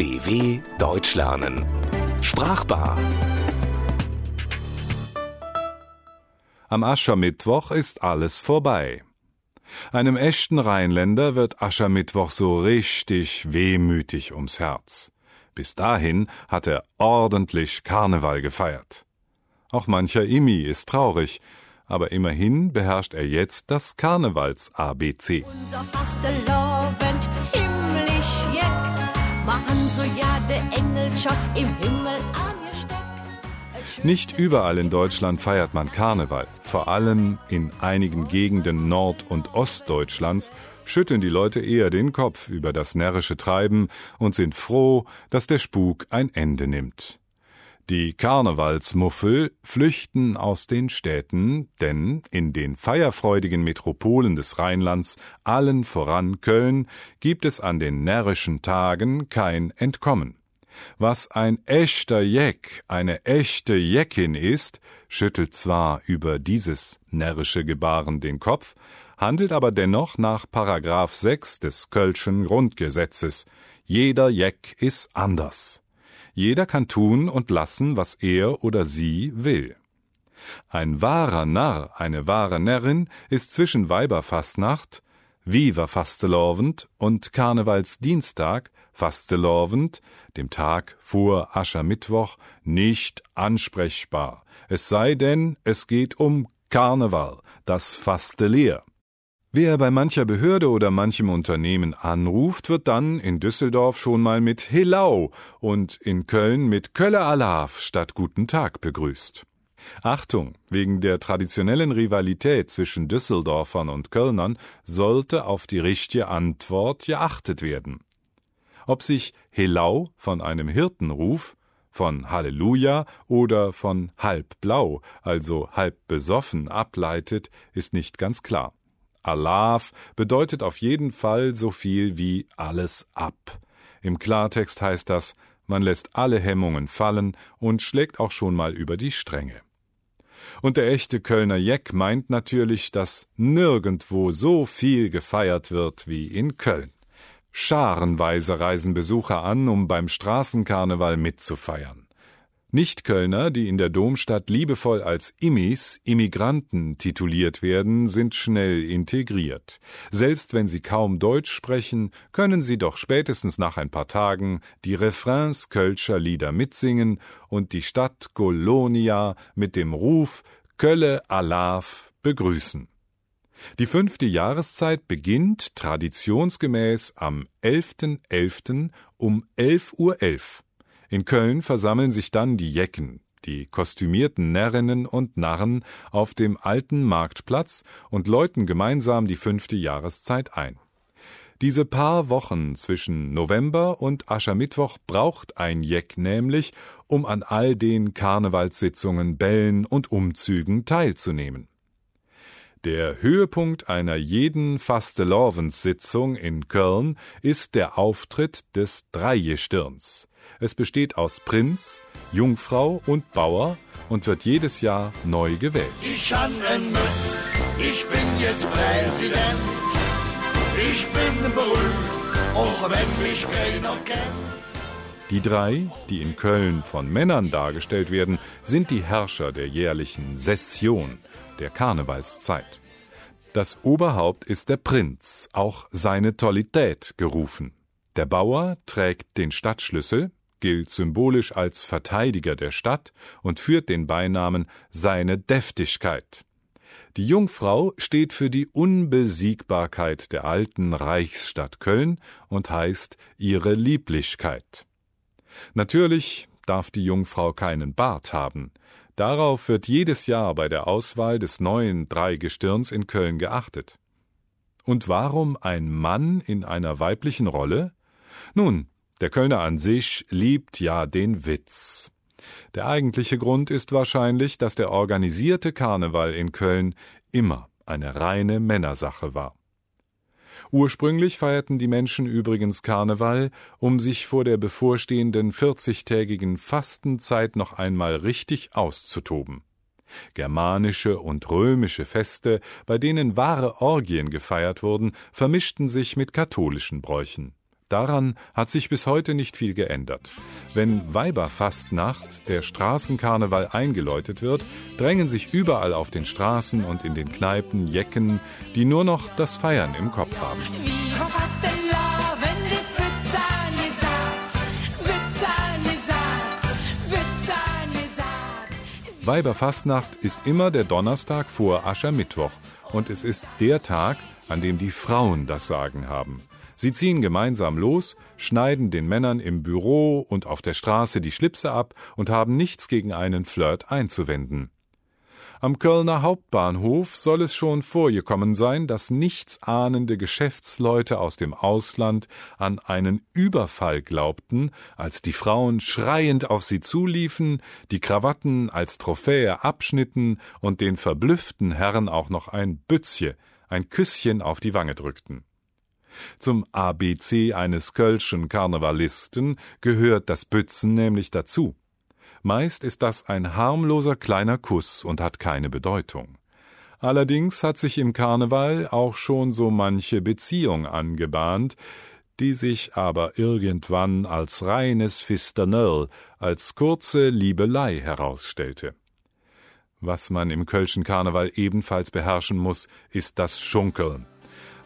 DW Deutsch lernen. Sprachbar. Am Aschermittwoch ist alles vorbei. Einem echten Rheinländer wird Aschermittwoch so richtig wehmütig ums Herz. Bis dahin hat er ordentlich Karneval gefeiert. Auch mancher Imi ist traurig, aber immerhin beherrscht er jetzt das Karnevals-ABC. Unser Fastelovend himmlisch jeck, machen so ja de Engel schon im Himmel angesteckt. Nicht überall in Deutschland feiert man Karneval. Vor allem in einigen Gegenden Nord- und Ostdeutschlands schütteln die Leute eher den Kopf über das närrische Treiben und sind froh, dass der Spuk ein Ende nimmt. Die Karnevalsmuffel flüchten aus den Städten, denn in den feierfreudigen Metropolen des Rheinlands, allen voran Köln, gibt es an den närrischen Tagen kein Entkommen. Was ein echter Jeck, eine echte Jeckin ist, schüttelt zwar über dieses närrische Gebaren den Kopf, handelt aber dennoch nach Paragraph 6 des Kölschen Grundgesetzes. Jeder Jeck ist anders. Jeder kann tun und lassen, was er oder sie will. Ein wahrer Narr, eine wahre Närrin ist zwischen Weiberfastnacht, Viva Fastelovend und Karnevalsdienstag, Fastelovend, dem Tag vor Aschermittwoch, nicht ansprechbar. Es sei denn, es geht um Karneval, das Fasteleer. Wer bei mancher Behörde oder manchem Unternehmen anruft, wird dann in Düsseldorf schon mal mit Helau und in Köln mit Kölle Alaf statt Guten Tag begrüßt. Achtung, wegen der traditionellen Rivalität zwischen Düsseldorfern und Kölnern sollte auf die richtige Antwort geachtet werden. Ob sich Helau von einem Hirtenruf, von Halleluja oder von halbblau, also halb besoffen, ableitet, ist nicht ganz klar. Alaf bedeutet auf jeden Fall so viel wie alles ab. Im Klartext heißt das, man lässt alle Hemmungen fallen und schlägt auch schon mal über die Stränge. Und der echte Kölner Jeck meint natürlich, dass nirgendwo so viel gefeiert wird wie in Köln. Scharenweise reisen Besucher an, um beim Straßenkarneval mitzufeiern. Nichtkölner, die in der Domstadt liebevoll als Immis, Immigranten tituliert werden, sind schnell integriert. Selbst wenn sie kaum Deutsch sprechen, können sie doch spätestens nach ein paar Tagen die Refrains Kölscher Lieder mitsingen und die Stadt Golonia mit dem Ruf Kölle Alaf begrüßen. Die fünfte Jahreszeit beginnt traditionsgemäß am 11.11. .11. um 11.11 Uhr. .11. In Köln versammeln sich dann die Jecken, die kostümierten Närrinnen und Narren auf dem alten Marktplatz und läuten gemeinsam die fünfte Jahreszeit ein. Diese paar Wochen zwischen November und Aschermittwoch braucht ein Jeck nämlich, um an all den Karnevalssitzungen, Bällen und Umzügen teilzunehmen. Der Höhepunkt einer jeden Fastelovens-Sitzung in Köln ist der Auftritt des Dreigestirns. Es besteht aus Prinz, Jungfrau und Bauer und wird jedes Jahr neu gewählt. Ich Mütz, ich bin jetzt Präsident. Ich bin berühmt, auch wenn mich keiner kennt. Die drei, die in Köln von Männern dargestellt werden, sind die Herrscher der jährlichen Session, der Karnevalszeit. Das Oberhaupt ist der Prinz, auch seine Tollität gerufen. Der Bauer trägt den Stadtschlüssel, gilt symbolisch als Verteidiger der Stadt und führt den Beinamen seine Deftigkeit. Die Jungfrau steht für die Unbesiegbarkeit der alten Reichsstadt Köln und heißt ihre Lieblichkeit. Natürlich darf die Jungfrau keinen Bart haben. Darauf wird jedes Jahr bei der Auswahl des neuen Dreigestirns in Köln geachtet. Und warum ein Mann in einer weiblichen Rolle? Nun, der Kölner an sich liebt ja den Witz. Der eigentliche Grund ist wahrscheinlich, dass der organisierte Karneval in Köln immer eine reine Männersache war. Ursprünglich feierten die Menschen übrigens Karneval, um sich vor der bevorstehenden vierzigtägigen Fastenzeit noch einmal richtig auszutoben. Germanische und römische Feste, bei denen wahre Orgien gefeiert wurden, vermischten sich mit katholischen Bräuchen. Daran hat sich bis heute nicht viel geändert. Wenn Weiberfastnacht, der Straßenkarneval, eingeläutet wird, drängen sich überall auf den Straßen und in den Kneipen Jecken, die nur noch das Feiern im Kopf haben. Weiberfastnacht ist immer der Donnerstag vor Aschermittwoch und es ist der Tag, an dem die Frauen das Sagen haben. Sie ziehen gemeinsam los, schneiden den Männern im Büro und auf der Straße die Schlipse ab und haben nichts gegen einen Flirt einzuwenden. Am Kölner Hauptbahnhof soll es schon vorgekommen sein, dass nichtsahnende Geschäftsleute aus dem Ausland an einen Überfall glaubten, als die Frauen schreiend auf sie zuliefen, die Krawatten als Trophäe abschnitten und den verblüfften Herren auch noch ein Bützje, ein Küsschen auf die Wange drückten. Zum ABC eines Kölschen Karnevalisten gehört das Bützen nämlich dazu. Meist ist das ein harmloser kleiner Kuss und hat keine Bedeutung. Allerdings hat sich im Karneval auch schon so manche Beziehung angebahnt, die sich aber irgendwann als reines Fisternell, als kurze Liebelei herausstellte. Was man im Kölschen Karneval ebenfalls beherrschen muss, ist das Schunkeln.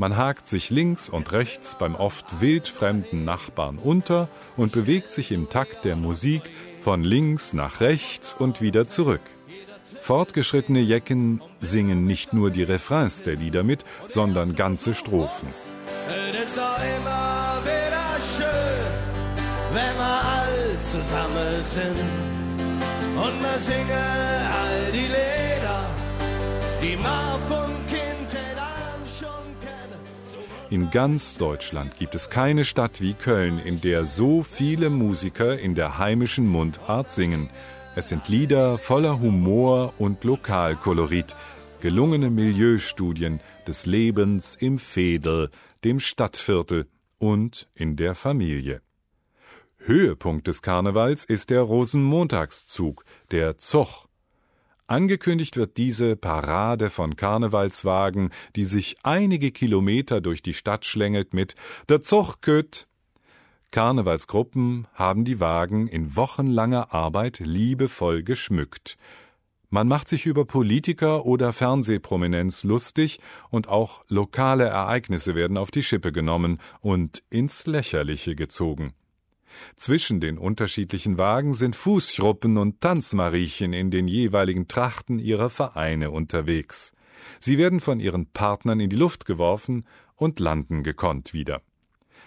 Man hakt sich links und rechts beim oft wildfremden Nachbarn unter und bewegt sich im Takt der Musik von links nach rechts und wieder zurück. Fortgeschrittene Jecken singen nicht nur die Refrains der Lieder mit, sondern ganze Strophen. Es ist immer wieder schön, wenn wir all zusammen sind und wir singen all die Lieder, die man von In ganz Deutschland gibt es keine Stadt wie Köln, in der so viele Musiker in der heimischen Mundart singen. Es sind Lieder voller Humor und Lokalkolorit, gelungene Milieustudien des Lebens im Fädel, dem Stadtviertel und in der Familie. Höhepunkt des Karnevals ist der Rosenmontagszug, der Zoch. Angekündigt wird diese Parade von Karnevalswagen, die sich einige Kilometer durch die Stadt schlängelt mit Der Zog köt. Karnevalsgruppen haben die Wagen in wochenlanger Arbeit liebevoll geschmückt. Man macht sich über Politiker oder Fernsehprominenz lustig und auch lokale Ereignisse werden auf die Schippe genommen und ins Lächerliche gezogen. Zwischen den unterschiedlichen Wagen sind Fußschruppen und Tanzmariechen in den jeweiligen Trachten ihrer Vereine unterwegs. Sie werden von ihren Partnern in die Luft geworfen und landen gekonnt wieder.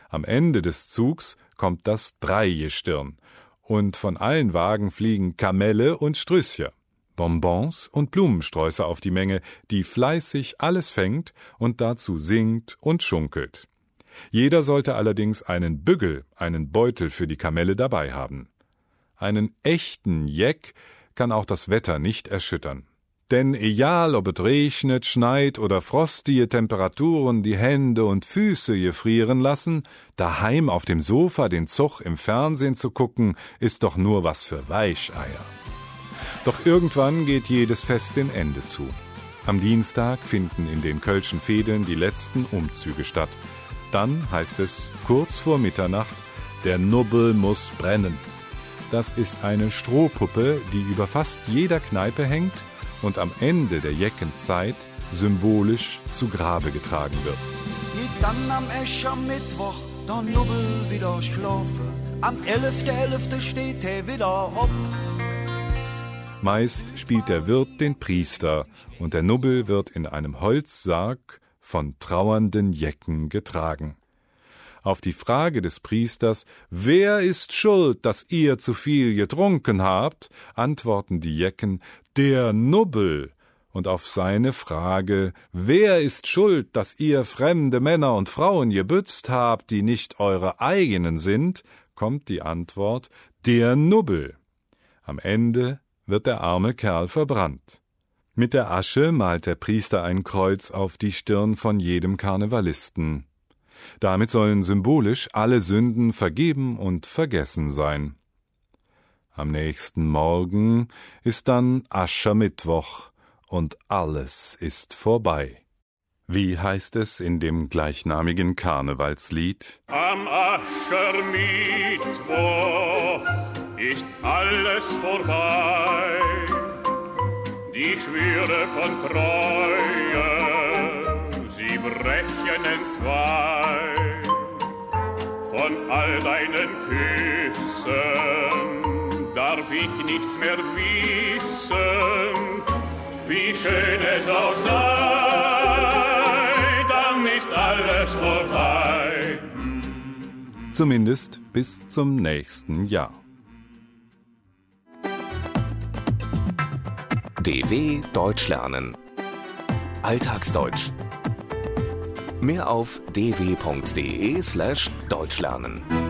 Am Ende des Zugs kommt das Dreigestirn, und von allen Wagen fliegen Kamelle und Strüsser, Bonbons und Blumensträuße auf die Menge, die fleißig alles fängt und dazu singt und schunkelt. Jeder sollte allerdings einen Bügel, einen Beutel für die Kamelle dabei haben. Einen echten Jeck kann auch das Wetter nicht erschüttern. Denn egal ob es regnet, schneit oder frostige Temperaturen die Hände und Füße gefrieren lassen, daheim auf dem Sofa den Zug im Fernsehen zu gucken, ist doch nur was für Weicheier. Doch irgendwann geht jedes Fest dem Ende zu. Am Dienstag finden in den Kölschen Fädeln die letzten Umzüge statt. Dann heißt es kurz vor Mitternacht, der Nubbel muss brennen. Das ist eine Strohpuppe, die über fast jeder Kneipe hängt und am Ende der Jeckenzeit symbolisch zu Grabe getragen wird. Geht dann am Escher Mittwoch der Nubbel wieder schlafen. Am 11.11. .11. steht er wieder op. Meist spielt der Wirt den Priester und der Nubbel wird in einem Holzsarg von trauernden Jecken getragen. Auf die Frage des Priesters, wer ist schuld, dass ihr zu viel getrunken habt, antworten die Jecken, der Nubbel. Und auf seine Frage, wer ist schuld, dass ihr fremde Männer und Frauen gebützt habt, die nicht eure eigenen sind, kommt die Antwort, der Nubbel. Am Ende wird der arme Kerl verbrannt. Mit der Asche malt der Priester ein Kreuz auf die Stirn von jedem Karnevalisten. Damit sollen symbolisch alle Sünden vergeben und vergessen sein. Am nächsten Morgen ist dann Aschermittwoch und alles ist vorbei. Wie heißt es in dem gleichnamigen Karnevalslied? Am Aschermittwoch ist alles vorbei. Die Schwüre von Treue, sie brechen entzwei. Von all deinen Küssen darf ich nichts mehr wissen, wie schön es auch sei, dann ist alles vorbei. Zumindest bis zum nächsten Jahr. DW Deutsch lernen. Alltagsdeutsch. Mehr auf dw.de slash Deutschlernen.